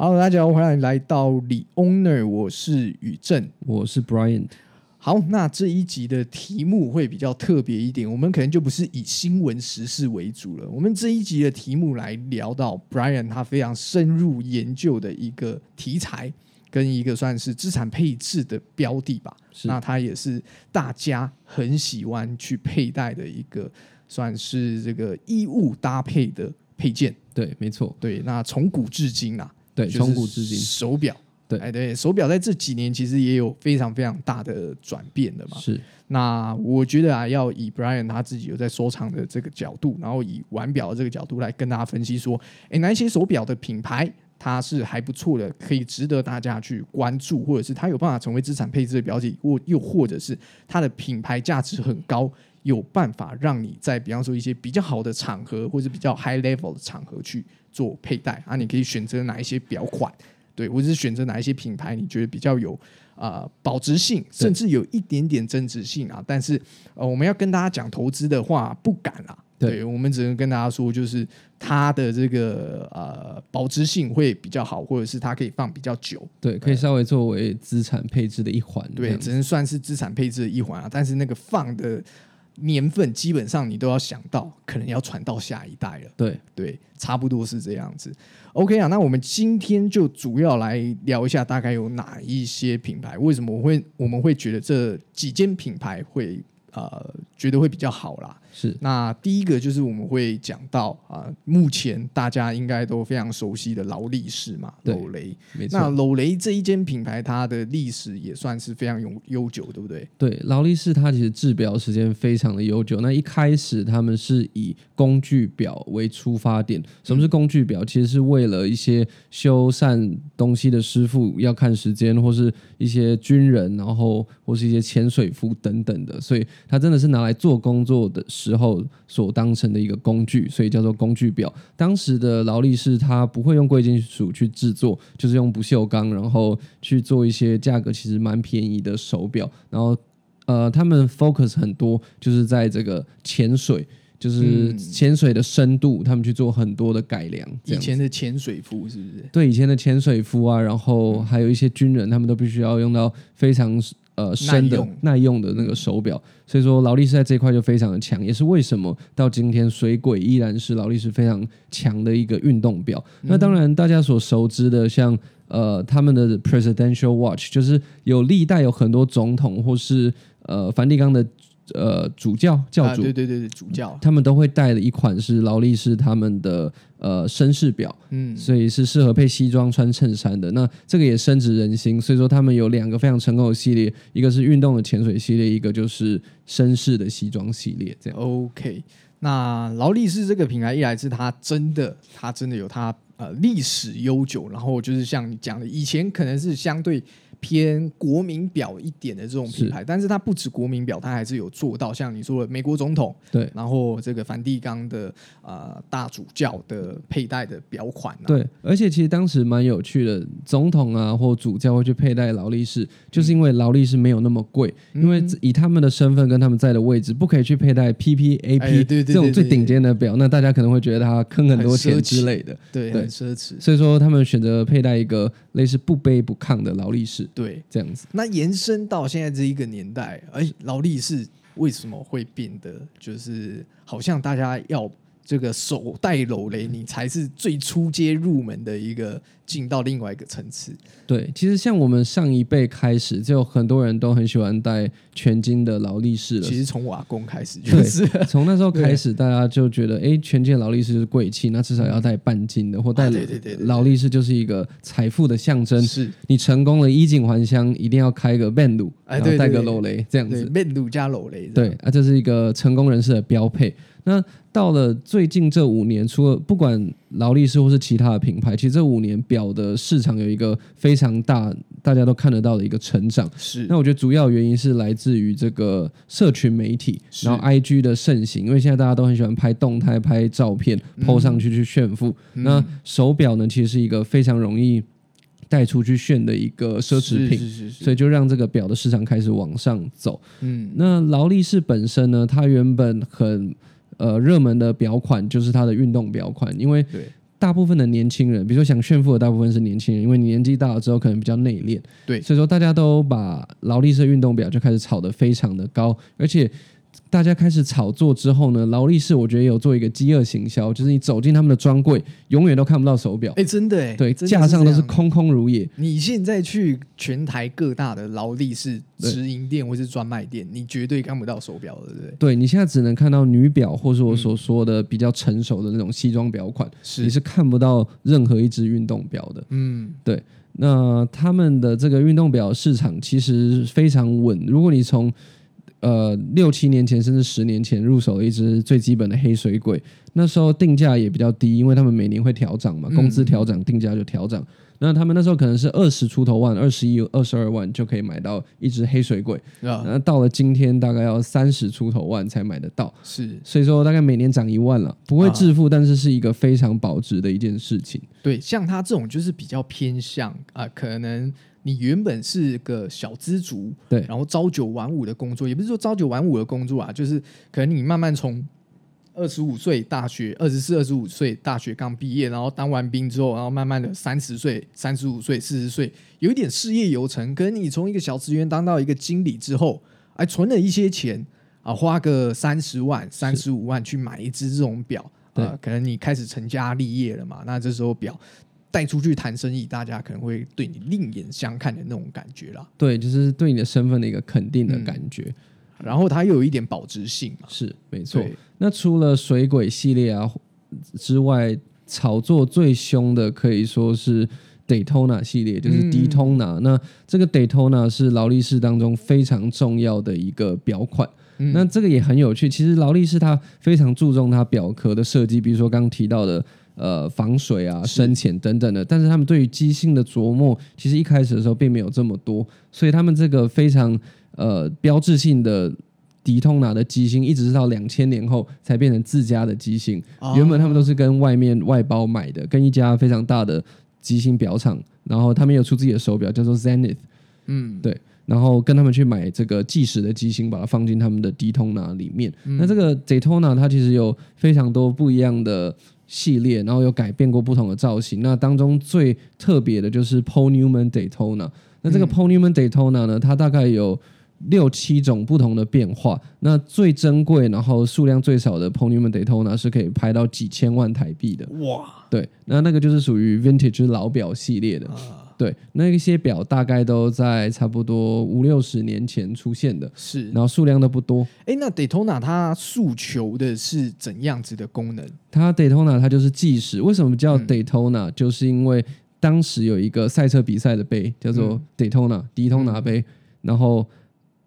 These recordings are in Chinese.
好，大家好，欢迎来到李 Owner，我是宇正。我是 Brian。好，那这一集的题目会比较特别一点，我们可能就不是以新闻时事为主了。我们这一集的题目来聊到 Brian 他非常深入研究的一个题材，跟一个算是资产配置的标的吧。那它也是大家很喜欢去佩戴的一个，算是这个衣物搭配的配件。对，没错，对，那从古至今啊，从古至今手表。对哎，对，手表在这几年其实也有非常非常大的转变的嘛。是那我觉得啊，要以 Brian 他自己有在收藏的这个角度，然后以玩表的这个角度来跟大家分析说，哎，哪一些手表的品牌它是还不错的，可以值得大家去关注，或者是它有办法成为资产配置的标的，或又或者是它的品牌价值很高，有办法让你在比方说一些比较好的场合，或者比较 high level 的场合去做佩戴啊，你可以选择哪一些表款。对，或者是选择哪一些品牌，你觉得比较有啊、呃保值性，甚至有一点点增值性啊？但是呃，我们要跟大家讲投资的话，不敢啦。对我们只能跟大家说，就是它的这个呃保值性会比较好，或者是它可以放比较久。对，可以稍微作为资产配置的一环。对，只能算是资产配置的一环啊。但是那个放的年份，基本上你都要想到，可能要传到下一代了。对，对，差不多是这样子。OK 啊，那我们今天就主要来聊一下，大概有哪一些品牌？为什么我会我们会觉得这几间品牌会呃觉得会比较好啦？是那第一个就是我们会讲到啊、目前大家应该都非常熟悉的劳力士嘛，对楼雷。没那错。楼雷这一间品牌，它的历史也算是非常悠悠久，对不对？对，劳力士它其实制表时间非常的悠久。那一开始他们是以工具表为出发点。什么是工具表？其实是为了一些修缮东西的师傅要看时间，或是一些军人，然后或是一些潜水夫等等的。所以它真的是拿来做工作的时候所当成的一个工具，所以叫做工具表。当时的劳力士它不会用贵金属去制作，就是用不锈钢，然后去做一些价格其实蛮便宜的手表，然后呃，他们 focus 很多就是在这个潜水。就是嗯潜水的深度，他们去做很多的改良。以前的潜水服是不是？对以前的潜水服啊，然后还有一些军人，他们都必须要用到非常呃深的耐用耐用的那个手表。所以说劳力士在这一块就非常的强，也是为什么到今天水鬼依然是劳力士非常强的一个运动表。那当然大家所熟知的像。呃，他们的 Presidential Watch 就是有历代有很多总统或是呃梵蒂冈的呃主教教啊，主，对对对对，主教。他们都会带的一款是劳力士他们的呃绅士表，嗯，所以是适合配西装穿衬衫的。那这个也深植人心，所以说他们有两个非常成功的系列，一个是运动的潜水系列，一个就是绅士的西装系列。这样 OK，那劳力士这个品牌，一来是它真的，它真的有它呃历史悠久，然后就是像你讲的，以前可能是相对偏国民表一点的这种品牌，但是它不止国民表，它还是有做到像你说的美国总统，对。然后这个梵蒂冈的呃大主教的佩戴的表款、啊，对，而且其实当时蛮有趣的，总统啊或主教会去佩戴劳力士，就是因为劳力士没有那么贵，因为以他们的身份跟他们在的位置，不可以去佩戴 PPAP、哎对对对这种最顶尖的表，那大家可能会觉得他坑很多钱之类的。对，对很奢侈，所以说他们选择佩戴一个类似不卑不亢的劳力士对。这样子。那延伸到现在这一个年代，哎，劳力士为什么会变得就是好像大家要这个手戴楼雷，你才是最初阶入门的一个进到另外一个层次？对，其实像我们上一辈开始，就很多人都很喜欢戴全金的劳力士了。其实从我阿公开始就是，从那时候开始，大家就觉得，哎，全金的劳力士就是贵气，那至少要戴半金的，或戴啊对对对劳力士就是一个财富的象征。是你成功了，衣锦还乡，一定要开个哎然后戴个楼雷这样对子。面度加楼雷，对，啊，这是一个成功人士的标配。那到了最近这五年，除了不管劳力士或是其他的品牌，其实这五年表的市场有一个非常大，大家都看得到的一个成长。是那我觉得主要原因是来自于这个社群媒体，然后 IG 的盛行，因为现在大家都很喜欢拍动态、拍照片、PO 上去去炫富。嗯那手表呢，其实是一个非常容易带出去炫的一个奢侈品，是是，所以就让这个表的市场开始往上走。嗯那劳力士本身呢，它原本很呃热门的表款就是它的运动表款，因为对大部分的年轻人，比如说想炫富的大部分是年轻人，因为你年纪大了之后可能比较内敛，对所以说大家都把劳力士运动表就开始炒得非常的高，而且。大家开始炒作之后呢，劳力士我觉得有做一个饥饿行销，就是你走进他们的专柜，永远都看不到手表，哎，真的哎，对，架上都是空空如也。你现在去全台各大的劳力士直营店或是专卖店，你绝对看不到手表的，对不对？对你现在只能看到女表，或是我所说的比较成熟的那种西装表款，是你是看不到任何一只运动表的。嗯，对那他们的这个运动表市场其实非常稳。如果你从呃六七年前甚至十年前入手了一只最基本的黑水鬼，那时候定价也比较低，因为他们每年会调涨嘛，嗯工资调涨，定价就调涨。那他们那时候可能是二十出头万，二十一、二十二万就可以买到一只黑水鬼，啊，那到了今天大概要三十出头万才买得到。是所以说大概每年涨一万了，不会致富，但是是一个非常保值的一件事情。对，像他这种就是比较偏向啊、可能你原本是个小资族，对。然后朝九晚五的工作，也不是说朝九晚五的工作啊，就是可能你慢慢从二十五岁大学，二十四、二十五岁大学刚毕业，然后当完兵之后，然后慢慢的三十岁、三十五岁、四十岁，有一点事业有成，可能你从一个小职员当到一个经理之后，哎，存了一些钱啊，花个三十万、三十五万去买一只这种表，对。啊，可能你开始成家立业了嘛，那这时候表带出去谈生意，大家可能会对你另眼相看的那种感觉啦。对，就是对你的身份的一个肯定的嗯感觉，然后它又有一点保值性嘛，是没错。那除了水鬼系列啊之外，炒作最凶的可以说是 Daytona 系列，就是嗯 Daytona、那这个 Daytona 是劳力士当中非常重要的一个表款。嗯那这个也很有趣。其实劳力士它非常注重它表壳的设计，比如说刚刚提到的呃防水啊、深浅等等的。但是他们对于机芯的琢磨，其实一开始的时候并没有这么多，所以他们这个非常呃标志性的。迪通拿的机芯一直是到两千年后才变成自家的机芯，哦原本他们都是跟外面外包买的，跟一家非常大的机芯表厂，然后他们有出自己的手表叫做 Zenith，嗯对然后跟他们去买这个计时的机芯，把它放进他们的 Daytona 里面。那这个 Daytona 它其实有非常多不一样的系列，然后有改变过不同的造型。那当中最特别的就是 Paul Newman Daytona。那这个 Paul Newman Daytona 呢，它大概有六七种不同的变化。那最珍贵，然后数量最少的 Paul Newman Daytona 是可以拍到几千万台币的。哇对，那那个就是属于 Vintage 老表系列的。啊对，那一些表大概都在差不多五六十年前出现的，是然后数量都不多。哎，那 Daytona 它诉求的是怎样子的功能？它 Daytona 它就是计时，为什么叫嗯 Daytona？、就是因为当时有一个赛车比赛的杯叫做嗯 Daytona、迪通拿杯，然后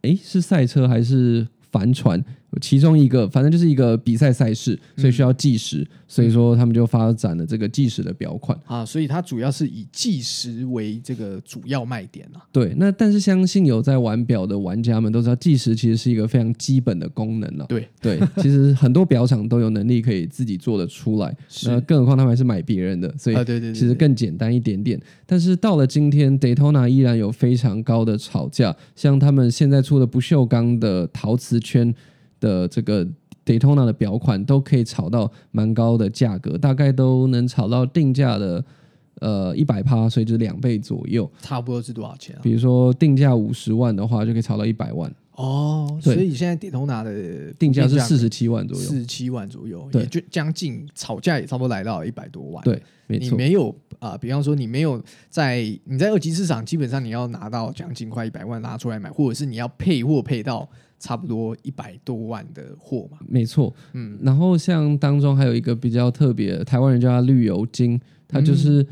诶，是赛车还是帆船？其中一个，反正就是一个比赛赛事，所以需要计时，所以说他们就发展了这个计时的表款。啊，所以它主要是以计时为这个主要卖点啊。对，那但是相信有在玩表的玩家们都知道，计时其实是一个非常基本的功能了。对对，其实很多表厂都有能力可以自己做得出来，是那更何况他们还是买别人的，所以对对，其实更简单一点点。但是到了今天，Daytona 依然有非常高的吵架，像他们现在出的不锈钢的陶瓷圈的这个 Daytona 的表款，都可以炒到蛮高的价格，大概都能炒到定价的呃一百趴，所以就是两倍左右。差不多是多少钱啊？比如说定价五十万的话，就可以炒到一百万，哦，所以现在 Daytona 的定价是四十十七万左右。四十七万左右，对也就将近吵架也差不多来到一百多万。对，没你错，没有啊、比方说你没有在你在二级市场，基本上你要拿到将近快一百万拿出来买，或者是你要配货配到差不多一百多万的货嘛。没错。嗯，然后像当中还有一个比较特别，台湾人叫它绿油精，它就是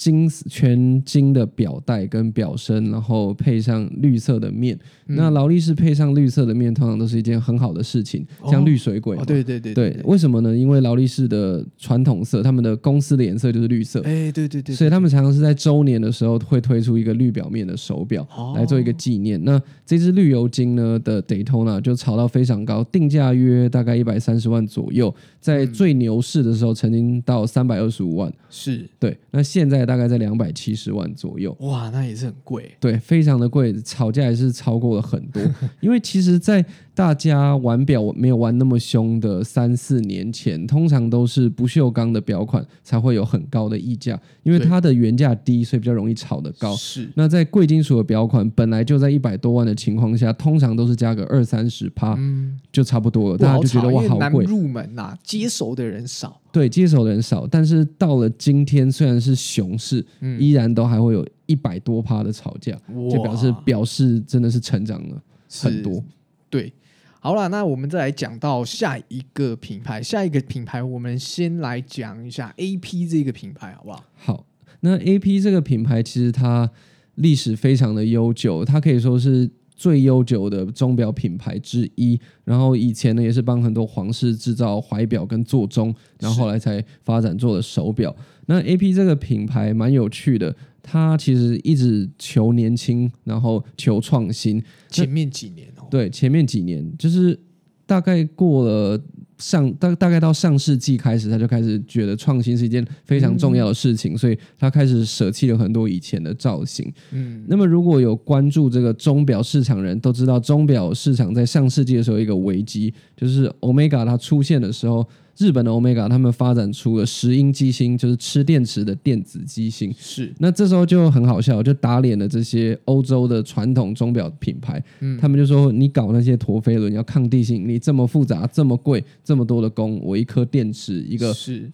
金丝全金的表带跟表身，然后配上绿色的面。嗯那劳力士配上绿色的面，通常都是一件很好的事情，像哦绿水鬼对对对对，为什么呢？因为劳力士的传统色，他们的公司的颜色就是绿色。哎，对对对，所以他们常常是在周年的时候会推出一个绿表面的手表，哦来做一个纪念。那这只绿油金呢的 Daytona 就炒到非常高，定价约大概一百三十万左右，在嗯最牛市的时候曾经到三百二十五万。是对，那现在大大概在两百七十万左右。哇，那也是很贵。对，非常的贵，吵架也是超过了很多。因为其实，在大家玩表没有玩那么凶的三四年前，通常都是不锈钢的表款才会有很高的溢价，因为它的原价低，所以比较容易炒得高。是，那在贵金属的表款本来就在一百多万的情况下，通常都是加个二三十趴嗯，就差不多了，大家就觉得哇好贵。入门呐，接手的人少。对，接手的人少，但是到了今天虽然是熊市，嗯依然都还会有一百多趴的吵架，就表示表示真的是成长了很多。对，好了，那我们再来讲到下一个品牌，下一个品牌，我们先来讲一下 AP 这个品牌，好不好？好，那 A P 这个品牌其实它历史非常的悠久，它可以说是最悠久的钟表品牌之一。然后以前呢也是帮很多皇室制造怀表跟座钟，然后后来才发展做了手表。那 A P 这个品牌蛮有趣的，它其实一直求年轻，然后求创新。前面几年哦，对，前面几年就是大概过了上大大概到上世纪开始，他就开始觉得创新是一件非常重要的事情，所以他开始舍弃了很多以前的造型。嗯，那么如果有关注这个钟表市场人都知道，钟表市场在上世纪的时候有一个危机，就是 Omega 它出现的时候。日本的 Omega 他们发展出了石英机芯，就是吃电池的电子机芯。是，那这时候就很好笑，就打脸了这些欧洲的传统钟表品牌。嗯他们就说你搞那些陀飞轮要抗地心引力这么复杂、这么贵、这么多的工，我一颗电池一个是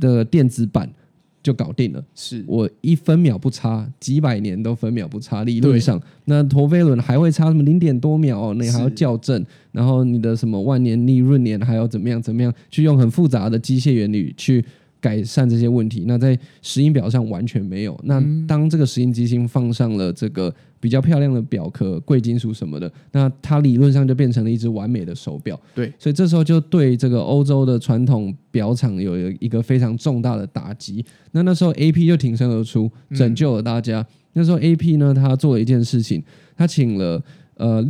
的电子板就搞定了，是，我一分秒不差，几百年都分秒不差。理论上，那陀飞轮还会差什么零点多秒哦，那还要校正，然后你的什么万年历、闰年还要怎么样怎么样，去用很复杂的机械原理去。改善这些问题，那在石英表上完全没有。那嗯当这个石英机芯放上了这个比较漂亮的表壳、贵金属什么的，那它理论上就变成了一只完美的手表。对，所以这时候就对这个欧洲的传统表厂有一个非常重大的打击。那那时候 A P 就挺身而出，嗯拯救了大家。那时候 A P 呢，他做了一件事情，他请了呃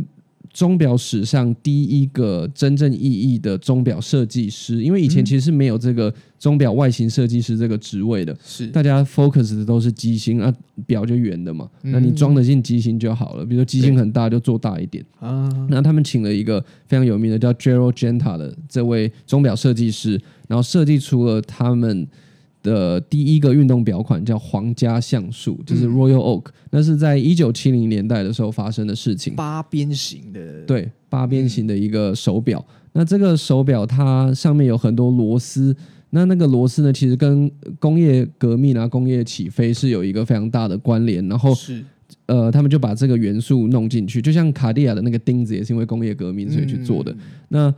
钟表史上第一个真正意义的钟表设计师，因为以前嗯其实是没有这个钟表外形设计师这个职位的。是，大家 focus 的都是机芯啊，表就圆的嘛，嗯那你装得进机芯就好了。比如说机芯很大，就做大一点。啊，那他们请了一个非常有名的叫 Gerald Genta 的这位钟表设计师，然后设计出了他们的第一个运动表款，叫皇家橡树，就是嗯 Royal Oak。那是在一九七零年代的时候发生的事情。八边形的，，对，八边形的一个手表。那这个手表它上面有很多螺丝，那那个螺丝呢，其实跟工业革命啊、工业起飞是有一个非常大的关联。然后是，呃，他们就把这个元素弄进去，就像卡地亚的那个钉子也是因为工业革命所以去做的。嗯那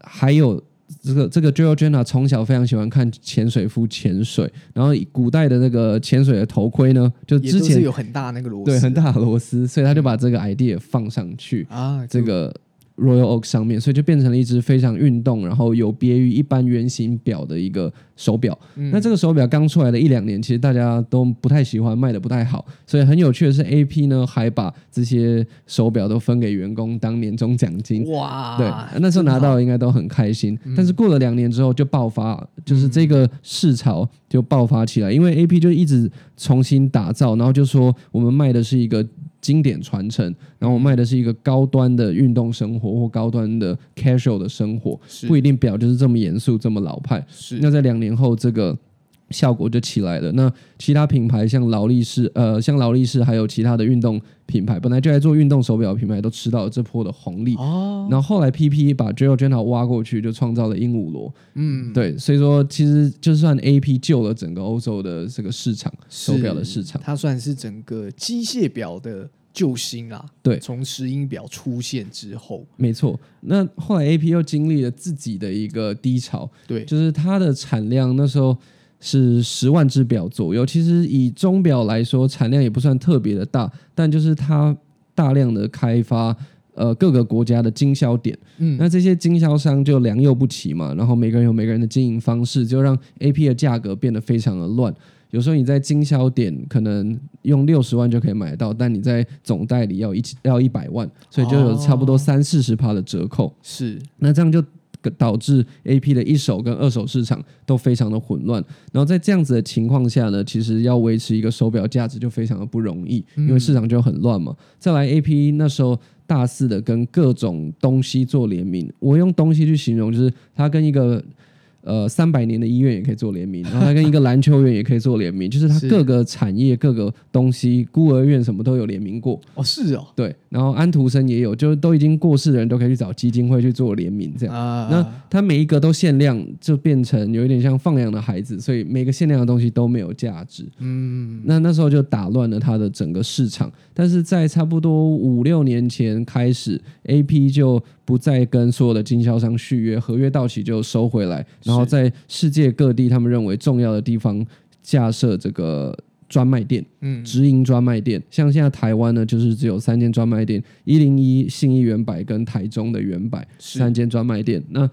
还有这个这个 Joel Jenna 从小非常喜欢看潜水夫潜水，然后古代的那个潜水的头盔呢，就之前是之前有很大那个螺丝，对很大的螺丝，所以他就把这个 idea 放上去。啊，这个 Royal Oak 上面，所以就变成了一只非常运动，然后有别于一般圆形表的一个手表。嗯那这个手表刚出来的一两年，其实大家都不太喜欢，卖的不太好。所以很有趣的是，AP 呢还把这些手表都分给员工当年终奖金。哇，对，那时候拿到应该都很开心，嗯但是过了两年之后就爆发，就是这个市潮就爆发起来，因为 A P 就一直重新打造，然后就说我们卖的是一个经典传承，然后我卖的是一个高端的运动生活或高端的 casual 的生活，不一定表就是这么严肃这么老派。是那在两年后，这个效果就起来了。那其他品牌像劳力士，呃，像劳力士还有其他的运动品牌，本来就在做运动手表的品牌，都吃到了这波的红利。哦，然后后来 PP 把 Gerald Genta 挖过去，就创造了鹦鹉螺。嗯，对，所以说其实就算 AP 救了整个欧洲的这个市场，手表的市场。它算是整个机械表的救星啊。对从石英表出现之后，没错，那后来 AP 又经历了自己的一个低潮，对，就是它的产量那时候是十万只表左右。其实以钟表来说，产量也不算特别的大，但就是它大量的开发。呃，各个国家的经销点，嗯，那这些经销商就良莠不齐嘛，然后每个人有每个人的经营方式，就让 A P 的价格变得非常的乱。有时候你在经销点可能用六十万就可以买到，但你在总代理要一要一百万，所以就有差不多哦三四十趴的折扣。是那这样就导致 A P 的一手跟二手市场都非常的混乱。然后在这样子的情况下呢，其实要维持一个手表价值就非常的不容易，因为市场就很乱嘛。再来 A P 那时候大肆的跟各种东西做联名，我用东西去形容，就是它跟一个。呃，三百年的医院也可以做联名，然后它跟一个篮球员也可以做联名，就是它 各个产业、各个东西，孤儿院什么都有联名过。哦，是哦，对。然后安徒生也有，就都已经过世的人都可以去找基金会去做联名，这样。那他每一个都限量，就变成有一点像放养的孩子，所以每个限量的东西都没有价值。嗯。那那时候就打乱了它的整个市场，但是在差不多五六年前开始，A P 就。不再跟所有的经销商续约，合约到期就收回来，然后在世界各地他们认为重要的地方架设这个专卖店，嗯，直营专卖店。像现在台湾呢，就是只有三间专卖店：一零一、信义原百跟台中的原百三间专卖店。那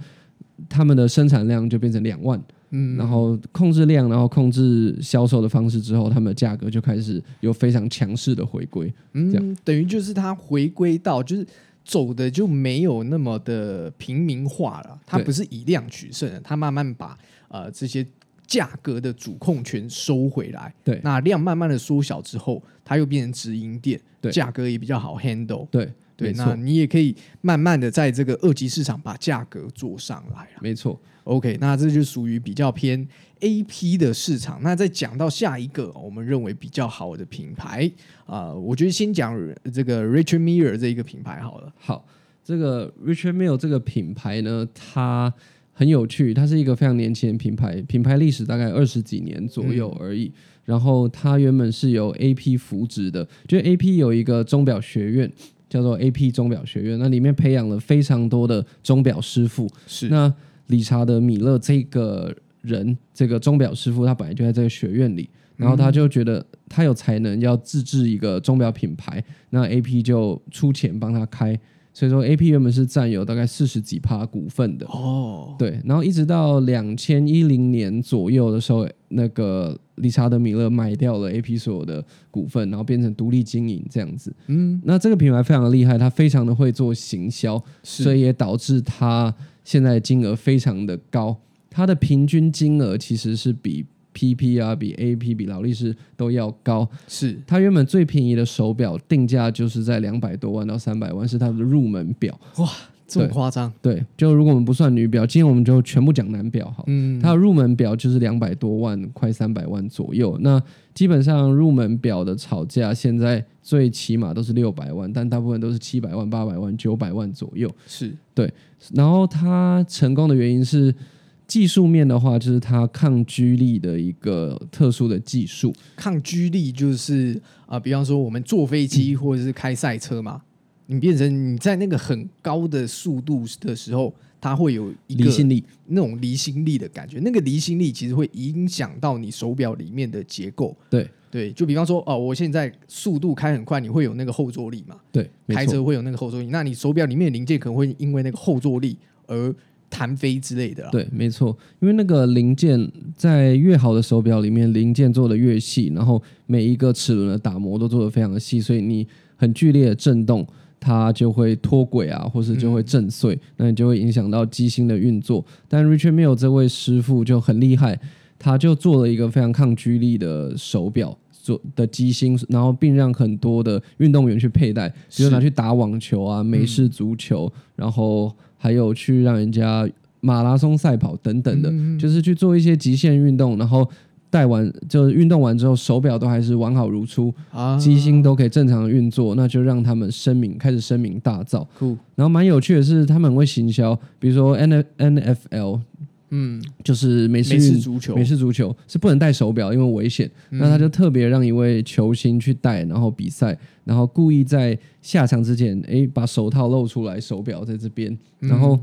他们的生产量就变成两万，嗯，然后控制量，然后控制销售的方式之后，他们的价格就开始有非常强势的回归，嗯，这样等于就是它回归到就是。走的就没有那么的平民化了，它不是以量取胜，它慢慢把呃这些价格的主控权收回来。对，那量慢慢的缩小之后，它又变成直营店，价格也比较好 handle。对，对，那你也可以慢慢的在这个二级市场把价格做上来没错。OK，那这就属于比较偏 AP 的市场。那再讲到下一个，我们认为比较好的品牌啊，我觉得先讲这个 Richard Miller 这一个品牌好了。好，这个 Richard Miller 这个品牌呢，它很有趣，它是一个非常年轻的品牌，品牌历史大概二十几年左右而已。然后它原本是由 AP 扶植的，就 AP 有一个钟表学院，叫做 AP 钟表学院，那里面培养了非常多的钟表师傅。是那。理查德·米勒这个人，这个钟表师傅，他本来就在这个学院里，然后他就觉得他有才能，要自制一个钟表品牌，那 A.P. 就出钱帮他开，所以说 A.P. 原本是占有大概四十几趴股份的哦，对，然后一直到两千一零年左右的时候，那个理查德·米勒卖掉了 A.P. 所有的股份，然后变成独立经营这样子，嗯，那这个品牌非常的厉害，他非常的会做行销，所以也导致他。现在金额非常的高，它的平均金额其实是比 PP 啊、比 AP、比劳力士都要高。是它原本最便宜的手表定价就是在两百多万到三百万，是它的入门表。哇，这么夸张？对，就如果我们不算女表，今天我们就全部讲男表哈。嗯，它的入门表就是两百多万，快三百万左右。那基本上入门表的炒价现在最起码都是六百万，但大部分都是七百万、八百万、九百万左右。是对。然后它成功的原因是技术面的话，就是它抗居力的一个特殊的技术。抗居力就是啊，比方说我们坐飞机或者是开赛车嘛，你变成你在那个很高的速度的时候，它会有一个离心力，那种离心力的感觉。那个离心力其实会影响到你手表里面的结构。对对，就比方说哦，我现在速度开很快，你会有那个后坐力嘛？对，开车会有那个后坐力，那你手表里面的零件可能会因为那个后坐力而。弹飞之类的，对，没错，因为那个零件在越好的手表里面，零件做的越细，然后每一个齿轮的打磨都做的非常的细，所以你很剧烈的震动，它就会脱轨啊，或是就会震碎，那你就会影响到机芯的运作。但 Richard Mille 这位师傅就很厉害，他就做了一个非常抗居力的手表做的机芯，然后并让很多的运动员去佩戴，比如拿去打网球啊、美式足球，然后。还有去让人家马拉松赛跑等等的，就是去做一些极限运动，然后戴完就是运动完之后，手表都还是完好如初，机芯都可以正常的运作，那就让他们声名开始声名大噪。然后蛮有趣的是，他们会行销，比如说 N N F L，嗯，就是美式足球，美式足球是不能戴手表，因为危险。那他就特别让一位球星去戴，然后比赛。然后故意在下场之前，哎，把手套露出来，手表在这边。然后，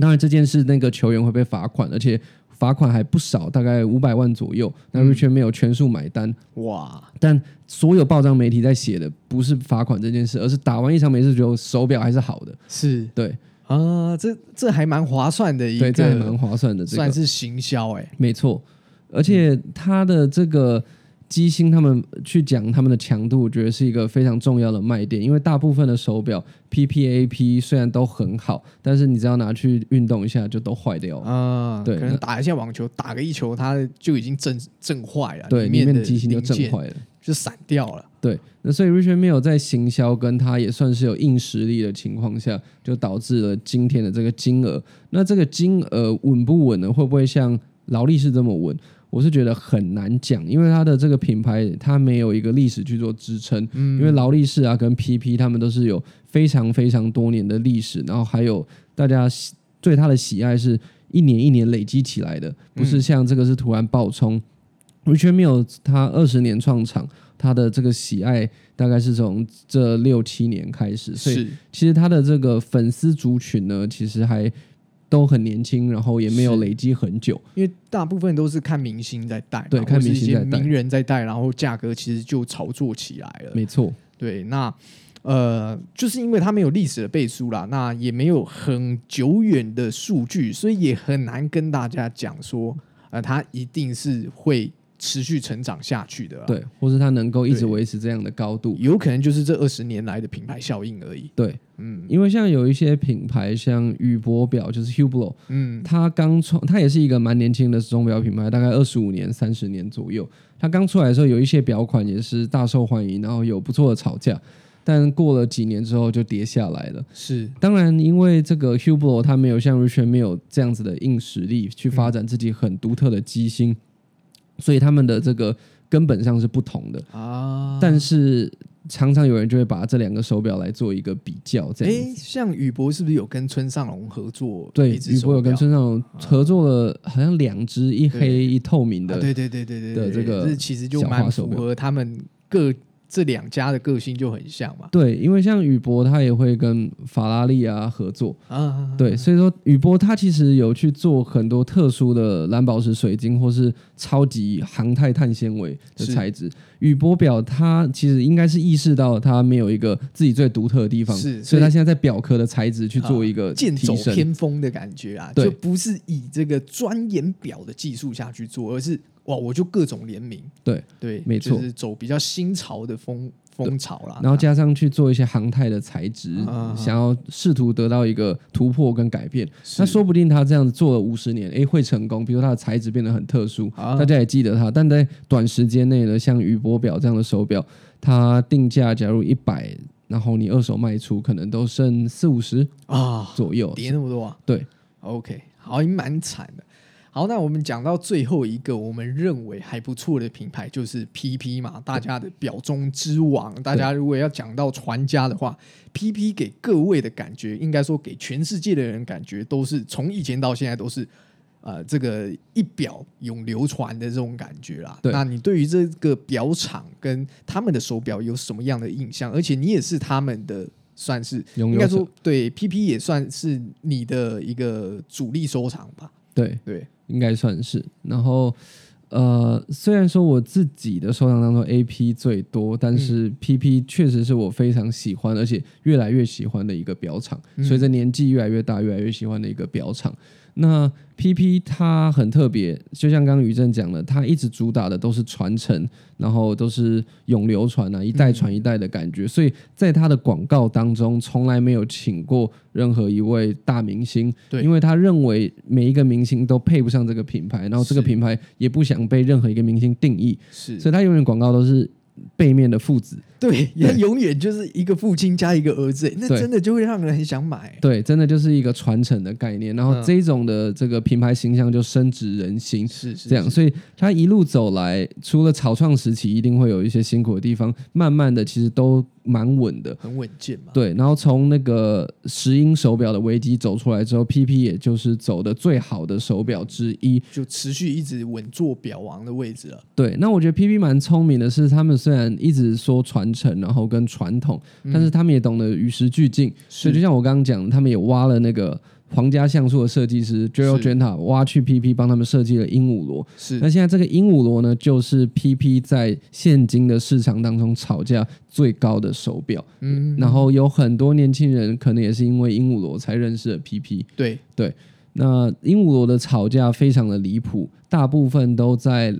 当然这件事那个球员会被罚款，而且罚款还不少，大概五百万左右。那 Richard 没有全数买单，哇！但所有报章媒体在写的不是罚款这件事，而是打完一场美式足球，手表还是好的。是对啊，这这还蛮划算的一个，这还蛮划算的，算是行销哎，没错。而且他的这个。机芯他们去讲他们的强度，我觉得是一个非常重要的卖点，因为大部分的手表 PPAP 虽然都很好，但是你只要拿去运动一下就都坏掉了。啊，对可能打一下网球，打个一球，它就已经震震坏了，对，里面面的机芯就震坏了。就散掉了。对，那所以 Richard Mille 在行销跟他也算是有硬实力的情况下，就导致了今天的这个金额。那这个金额稳不稳呢？会不会像劳力士这么稳？我是觉得很难讲，因为它的这个品牌它没有一个历史去做支撑。嗯因为劳力士啊跟 PP 他们都是有非常非常多年的历史，然后还有大家喜对它的喜爱是一年一年累积起来的，不是像这个是突然爆冲。Richard Mille 他二十年创厂，他的这个喜爱大概是从这六七年开始，所以其实他的这个粉丝族群呢，其实还都很年轻，然后也没有累积很久。因为大部分都是看明星在带，对看明星在带名人在带，然后价格其实就炒作起来了。没错，对，那呃，就是因为它没有历史的背书啦，那也没有很久远的数据，所以也很难跟大家讲说，呃，它一定是会持续成长下去的啦。，对，或是它能够一直维持这样的高度。有可能就是这二十年来的品牌效应而已。对，嗯因为像有一些品牌，像宇舶表，就是 Hublot，嗯，它刚创，它也是一个蛮年轻的钟表品牌，大概二十五年、三十年左右。它刚出来的时候，有一些表款也是大受欢迎，然后有不错的炒价，但过了几年之后就跌下来了。是当然，因为这个 Hublot 它没有像 Richard Mille 这样子的硬实力去发展自己很独特的机芯，所以他们的这个根本上是不同的。啊，但是常常有人就会把这两个手表来做一个比较，这样。像宇舶是不是有跟村上隆合作对，宇舶有跟村上隆合作了，好像两只，一黑一透明的。啊对对对对对这个其实就小蛮符合他们各这两家的个性就很像嘛。对，因为像宇舶，他也会跟法拉利啊合作，啊，对，所以说宇舶他其实有去做很多特殊的蓝宝石水晶或是超级航太碳纤维的材质。宇舶表它其实应该是意识到它没有一个自己最独特的地方，是所以它现在在表壳的材质去做一个啊剑走。偏锋的感觉啊，对。就不是以这个钻研表的技术下去做，而是哇，我就各种联名，对对，没错。就是走比较新潮的风风潮啦。然后加上去做一些航太的材质，啊想要试图得到一个突破跟改变。那说不定他这样子做了五十年，诶，会成功。比如它的材质变得很特殊，啊大家也记得它。但在短时间内呢，像宇舶表这样的手表，它定价假如一百，然后你二手卖出，可能都剩四五十啊，左右。跌那么多啊对，，OK，好，也蛮惨的。好，那我们讲到最后一个，我们认为还不错的品牌就是 PP 嘛，大家的表中之王。大家如果要讲到传家的话，PP 给各位的感觉，应该说给全世界的人感觉，都是从以前到现在都是呃这个一表永流传的这种感觉啦。那你对于这个表厂跟他们的手表有什么样的印象？而且你也是他们的。算是应该说，对 PP 也算是你的一个主力收藏吧。对，对，应该算是。然后，呃，虽然说我自己的收藏当中 AP 最多，但是 PP 确实是我非常喜欢，而且越来越喜欢的一个表厂。嗯随着年纪越来越大，越来越喜欢的一个表厂。那 PP 它很特别，就像刚刚于正讲的，它一直主打的都是传承，然后都是永流传啊，一代传一代的感觉。所以在它的广告当中，从来没有请过任何一位大明星，对。因为他认为每一个明星都配不上这个品牌，然后这个品牌也不想被任何一个明星定义，是。所以他永远广告都是背面的父子。对，他永远就是一个父亲加一个儿子，那真的就会让人很想买。对，真的就是一个传承的概念，然后嗯这种的这个品牌形象就深植人心。是是这样，所以他一路走来，除了草创时期一定会有一些辛苦的地方，慢慢的其实都蛮稳的。很稳健嘛。对，然后从那个石英手表的危机走出来之后，PP 也就是走的最好的手表之一。就持续一直稳坐表王的位置了。对，那我觉得 PP 蛮聪明的是，他们虽然一直说传承，然后跟传统，但是他们也懂得与时俱进。所以就像我刚刚讲，他们也挖了那个皇家像素的设计师 Gerald 是 Genta 挖去 PP 帮他们设计了鹦鹉螺。是那现在这个鹦鹉螺呢，就是 PP 在现今的市场当中炒价最高的手表。嗯，然后有很多年轻人可能也是因为鹦鹉螺才认识了 PP。对，那鹦鹉螺的炒价非常的离谱，大部分都在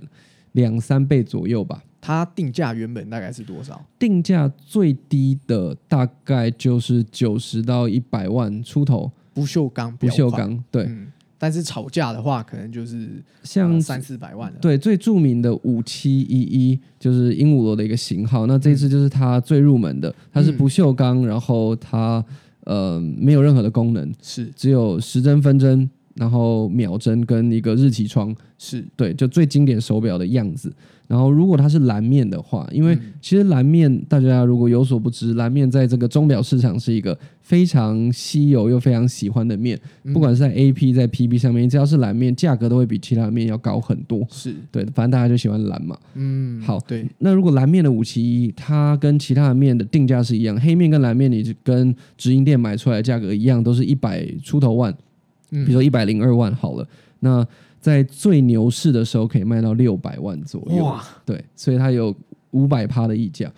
两三倍左右吧。它定价原本大概是多少？定价最低的大概就是九十到一百万出头，不锈钢，不锈，钢对，嗯。但是吵架的话，可能就是像呃三四百万了。对，最著名的五七一一就是鹦鹉螺的一个型号，那这次就是它最入门的，它是不锈钢，然后它呃没有任何的功能，是只有时针、分针，然后秒针跟一个日期窗，是，对，就最经典手表的样子。然后如果它是蓝面的话，因为嗯其实蓝面大家如果有所不知，蓝面在这个钟表市场是一个非常稀有又非常喜欢的面，嗯不管是在 AP 在 PB 上面，只要是蓝面，价格都会比其他的面要高很多。是，对，反正大家就喜欢蓝嘛。嗯，好对，那如果蓝面的五七一，它跟其他的面的定价是一样，黑面跟蓝面你跟直营店买出来的价格一样，都是一百出头万，嗯比如说一百零二万好了。那在最牛市的时候可以卖到六百万左右，哇，对，所以它有五百趴的溢价，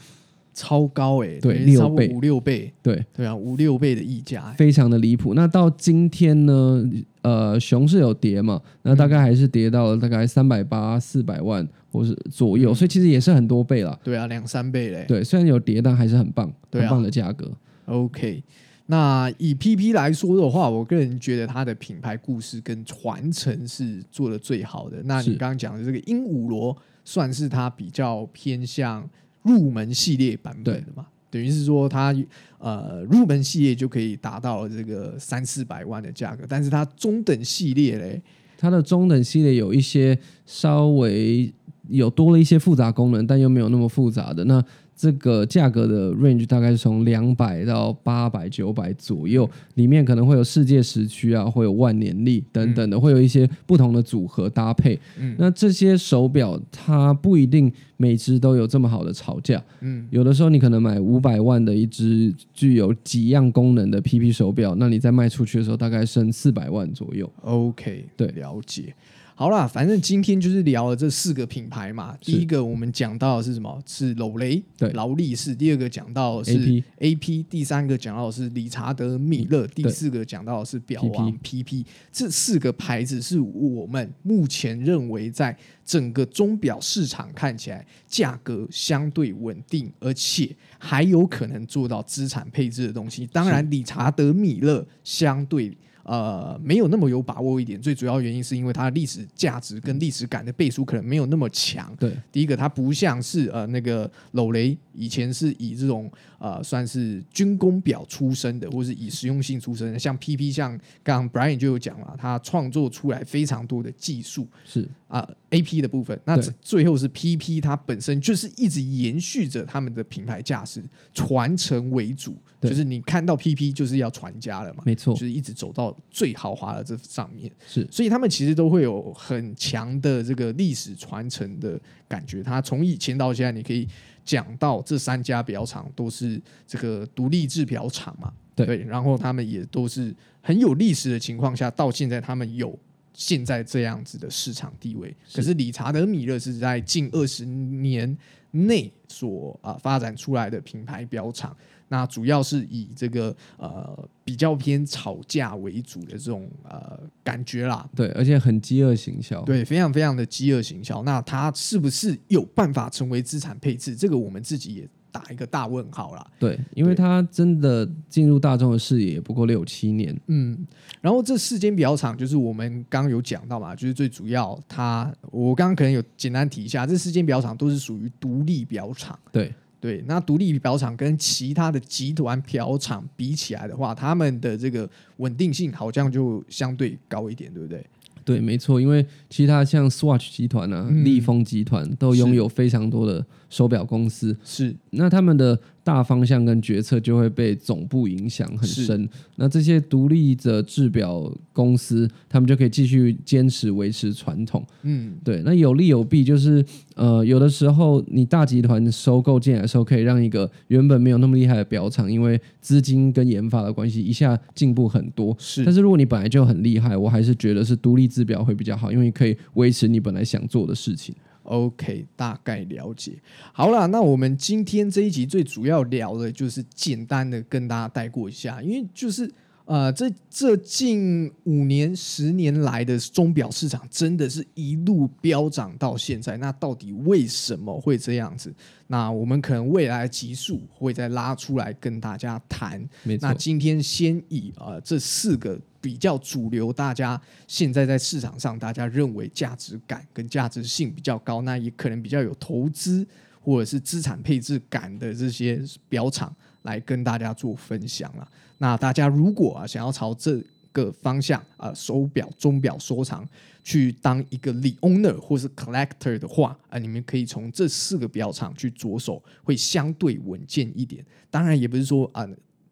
超高哎，对六倍五六倍，对，对啊，五六倍的溢价欸，非常的离谱。那到今天呢，呃，熊市有跌嘛，那大概还是跌到了大概三百八、四百万或是左右，所以其实也是很多倍啦。对啊，两三倍嘞。对，虽然有跌，但还是很棒，很棒的价格。OK，那以 PP 来说的话，我个人觉得它的品牌故事跟传承是做的最好的。那你刚刚讲的这个鹦鹉螺，算是它比较偏向入门系列版本的嘛？等于是说它呃入门系列就可以达到了这个三四百万的价格，但是它中等系列嘞，它的中等系列有一些稍微有多了一些复杂功能，但又没有那么复杂的。那这个价格的 range 大概是从两百到八百、九百左右，里面可能会有世界时区啊，会有万年历等等的，会有一些不同的组合搭配。嗯那这些手表它不一定每只都有这么好的炒价，嗯，有的时候你可能买五百万的一只具有几样功能的 PP 手表，那你在卖出去的时候大概剩四百万左右。OK，对了解。好啦，反正今天就是聊了这四个品牌嘛。第一个我们讲到的是什么？是劳雷，对劳力士。第二个讲到的是 AP AP，第三个讲到的是理查德米勒，第四个讲到的是表王 PP。这四个牌子是我们目前认为在整个钟表市场看起来价格相对稳定，而且还有可能做到资产配置的东西。当然，理查德米勒相对。呃，没有那么有把握一点，最主要原因是因为它的历史价值跟历史感的背书可能没有那么强。对，第一个，它不像是呃那个篓雷以前是以这种呃算是军工表出身的，或是以实用性出身的，像 PP，像刚刚 Brian 就有讲了，他创作出来非常多的技术。是。啊、AP 的部分，那最后是 PP，它本身就是一直延续着他们的品牌价值，传承为主，对。就是你看到 PP 就是要传家了嘛，没错。就，是一直走到最豪华的这上面。是所以他们其实都会有很强的这个历史传承的感觉。它从以前到现在，你可以讲到这三家表厂都是这个独立制表厂嘛，对然后他们也都是很有历史的情况下，到现在他们有现在这样子的市场地位。是可是理查德米勒是在近二十年内所啊、发展出来的品牌表厂。那主要是以这个呃比较偏吵架为主的这种呃感觉啦，对，而且很饥饿行销。对，非常非常的饥饿行销。那它是不是有办法成为资产配置？这个我们自己也打一个大问号啦。对，因为对它真的进入大众的视野也不过六七年。嗯，然后这四间表厂就是我们刚刚有讲到嘛，就是最主要它，我刚刚可能有简单提一下，这四间表厂都是属于独立表厂。对，对，那独立表厂跟其他的集团表厂比起来的话，他们的这个稳定性好像就相对高一点，对不对？对，没错，因为其他像 Swatch 集团啊、嗯。立丰集团都拥有非常多的手表公司，是，那他们的大方向跟决策就会被总部影响很深。那这些独立的制表公司，他们就可以继续坚持维持传统。嗯，对，那有利有弊，就是呃，有的时候你大集团收购进来的时候，可以让一个原本没有那么厉害的表厂，因为资金跟研发的关系，一下进步很多。是但是如果你本来就很厉害，我还是觉得是独立制表会比较好，因为你可以维持你本来想做的事情。OK，大概了解。好了，那我们今天这一集最主要聊的就是简单的跟大家带过一下，因为就是呃，这这近五年、十年来的钟表市场，真的是一路飙涨到现在。那到底为什么会这样子？那我们可能未来的集数会再拉出来跟大家谈。那，今天先以呃这四个比较主流，大家现在在市场上大家认为价值感跟价值性比较高，那也可能比较有投资或者是资产配置感的这些表厂来跟大家做分享了。那大家如果啊想要朝这个方向啊、手表、钟表收藏去当一个理 owner 或是 collector 的话啊、你们可以从这四个表厂去着手，会相对稳健一点。当然也不是说啊、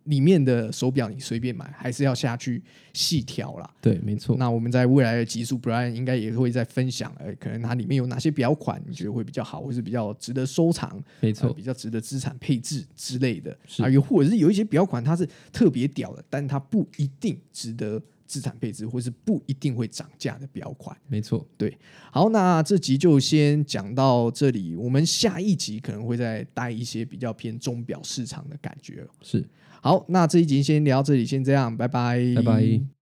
里面的手表你随便买，还是要下去细调啦。对，没错，那我们在未来的集数，Brian 应该也会再分享，呃，可能它里面有哪些表款你觉得会比较好，或是比较值得收藏，没错呃，比较值得资产配置之类的是啊，又或者是有一些表款它是特别屌的，但它不一定值得资产配置，或是不一定会涨价的表款。没错，对好，那这集就先讲到这里，我们下一集可能会再带一些比较偏钟表市场的感觉。是，好，那这一集先聊到这里，先这样，拜拜，拜拜。